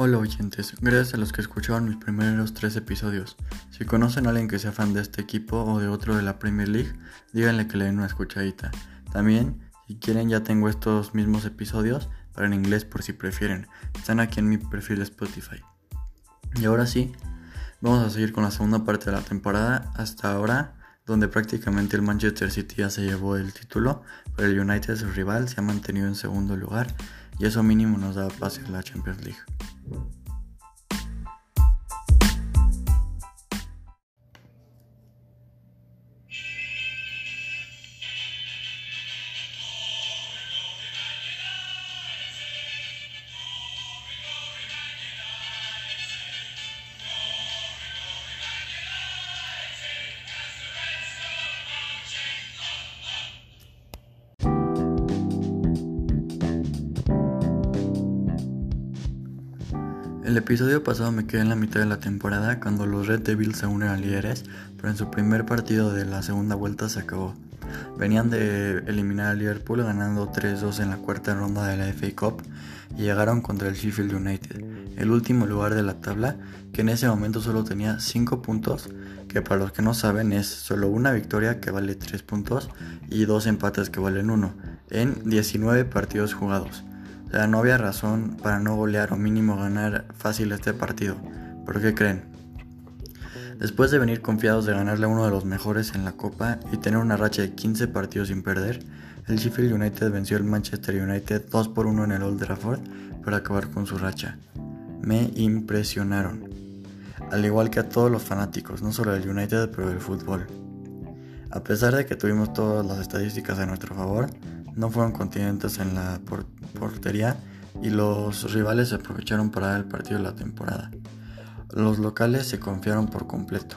Hola oyentes, gracias a los que escucharon mis primeros tres episodios. Si conocen a alguien que sea fan de este equipo o de otro de la Premier League, díganle que le den una escuchadita. También, si quieren ya tengo estos mismos episodios, para en inglés por si prefieren. Están aquí en mi perfil de Spotify. Y ahora sí, vamos a seguir con la segunda parte de la temporada hasta ahora, donde prácticamente el Manchester City ya se llevó el título, pero el United, su rival, se ha mantenido en segundo lugar y eso mínimo nos da pase a la Champions League. El episodio pasado me quedé en la mitad de la temporada cuando los Red Devils se unen a líderes, pero en su primer partido de la segunda vuelta se acabó. Venían de eliminar a Liverpool ganando 3-2 en la cuarta ronda de la FA Cup y llegaron contra el Sheffield United, el último lugar de la tabla, que en ese momento solo tenía 5 puntos, que para los que no saben es solo una victoria que vale 3 puntos y dos empates que valen 1, en 19 partidos jugados. O sea, no había razón para no golear o mínimo ganar fácil este partido. ¿Por qué creen? Después de venir confiados de ganarle a uno de los mejores en la Copa y tener una racha de 15 partidos sin perder, el Sheffield United venció al Manchester United 2 por 1 en el Old Trafford para acabar con su racha. Me impresionaron. Al igual que a todos los fanáticos, no solo del United, pero del fútbol. A pesar de que tuvimos todas las estadísticas a nuestro favor, no fueron continentes en la portería y los rivales se aprovecharon para dar el partido de la temporada. Los locales se confiaron por completo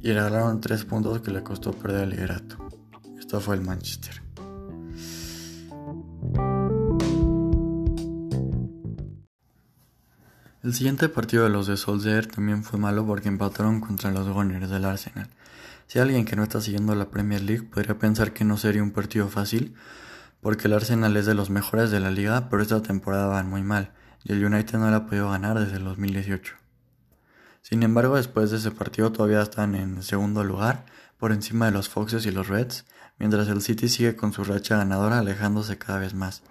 y regalaron tres puntos que le costó perder el liderato. Esto fue el Manchester. El siguiente partido de los de Solskjaer también fue malo porque empataron contra los Gunners del Arsenal. Si alguien que no está siguiendo la Premier League podría pensar que no sería un partido fácil, porque el Arsenal es de los mejores de la liga, pero esta temporada van muy mal, y el United no la ha podido ganar desde el 2018. Sin embargo, después de ese partido todavía están en segundo lugar, por encima de los Foxes y los Reds, mientras el City sigue con su racha ganadora alejándose cada vez más.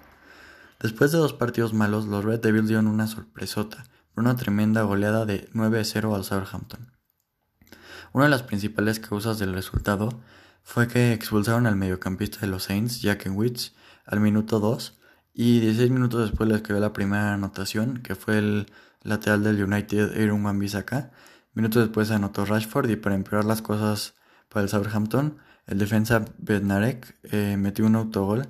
Después de dos partidos malos, los Red Devils dieron una sorpresota, por una tremenda goleada de 9-0 al Southampton. Una de las principales causas del resultado fue que expulsaron al mediocampista de los Saints, Jack Witz, al minuto 2 y 16 minutos después le escribió la primera anotación, que fue el lateral del United, Aaron Wan-Bissaka. Minutos después anotó Rashford y para empeorar las cosas para el Southampton, el defensa Bednarek eh, metió un autogol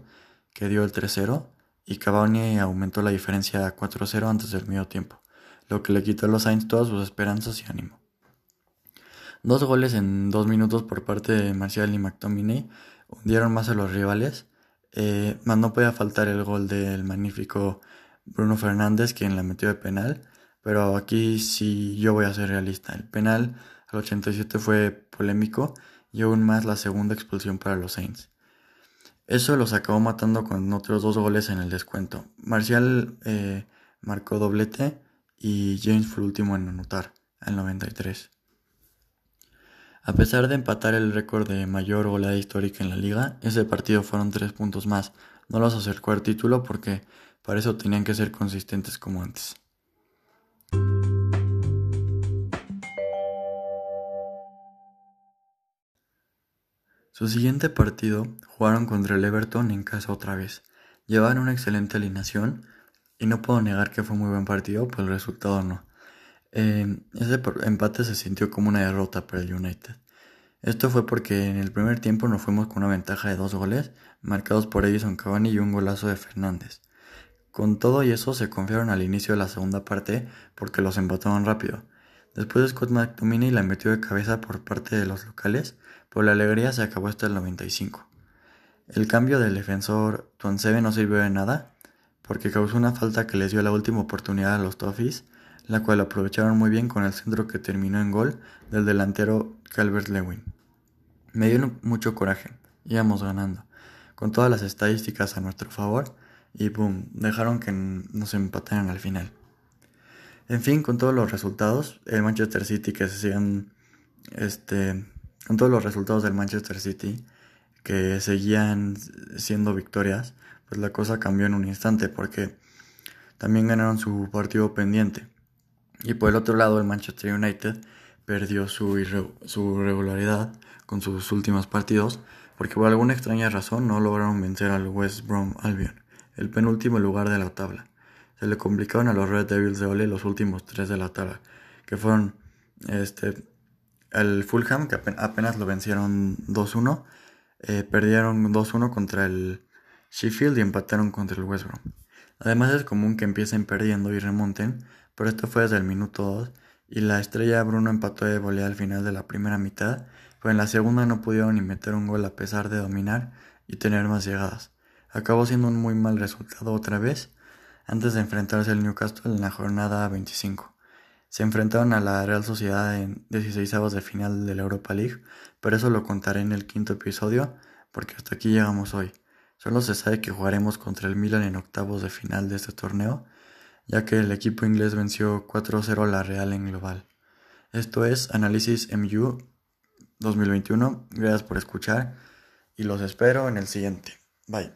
que dio el 3-0 y Cavani aumentó la diferencia a 4-0 antes del medio tiempo, lo que le quitó a los Saints todas sus esperanzas y ánimo. Dos goles en dos minutos por parte de Marcial y McTominay hundieron más a los rivales. Eh, más no podía faltar el gol del magnífico Bruno Fernández, quien la metió de penal. Pero aquí sí yo voy a ser realista. El penal al 87 fue polémico y aún más la segunda expulsión para los Saints. Eso los acabó matando con otros dos goles en el descuento. Marcial eh, marcó doblete y James fue el último en anotar, al 93. A pesar de empatar el récord de mayor goleada histórica en la liga, ese partido fueron tres puntos más. No los acercó al título porque para eso tenían que ser consistentes como antes. Su siguiente partido jugaron contra el Everton en casa otra vez. Llevaron una excelente alineación y no puedo negar que fue muy buen partido, pues el resultado no. Ese empate se sintió como una derrota para el United. Esto fue porque en el primer tiempo nos fuimos con una ventaja de dos goles, marcados por Edison Cavani y un golazo de Fernández. Con todo y eso se confiaron al inicio de la segunda parte porque los empataron rápido. Después Scott McTominay la metió de cabeza por parte de los locales, pero la alegría se acabó hasta el 95. El cambio del defensor Tuansebe no sirvió de nada, porque causó una falta que les dio la última oportunidad a los Toffees la cual aprovecharon muy bien con el centro que terminó en gol del delantero Calvert Lewin. Me dio mucho coraje, íbamos ganando, con todas las estadísticas a nuestro favor, y boom, dejaron que nos empataran al final. En fin, con todos los resultados, el Manchester City que se este, con todos los resultados del Manchester City que seguían siendo victorias, pues la cosa cambió en un instante porque también ganaron su partido pendiente. Y por el otro lado, el Manchester United perdió su, su regularidad con sus últimos partidos porque por alguna extraña razón no lograron vencer al West Brom Albion, el penúltimo lugar de la tabla. Se le complicaron a los Red Devils de Ole los últimos tres de la tabla, que fueron este, el Fulham, que apenas lo vencieron 2-1, eh, perdieron 2-1 contra el Sheffield y empataron contra el West Brom. Además es común que empiecen perdiendo y remonten, pero esto fue desde el minuto 2 y la estrella Bruno empató de volea al final de la primera mitad, pero en la segunda no pudieron ni meter un gol a pesar de dominar y tener más llegadas. Acabó siendo un muy mal resultado otra vez antes de enfrentarse al Newcastle en la jornada 25. Se enfrentaron a la Real Sociedad en 16 de final de la Europa League, pero eso lo contaré en el quinto episodio porque hasta aquí llegamos hoy. Solo se sabe que jugaremos contra el Milan en octavos de final de este torneo, ya que el equipo inglés venció 4-0 a la Real en global. Esto es Análisis MU 2021. Gracias por escuchar y los espero en el siguiente. Bye.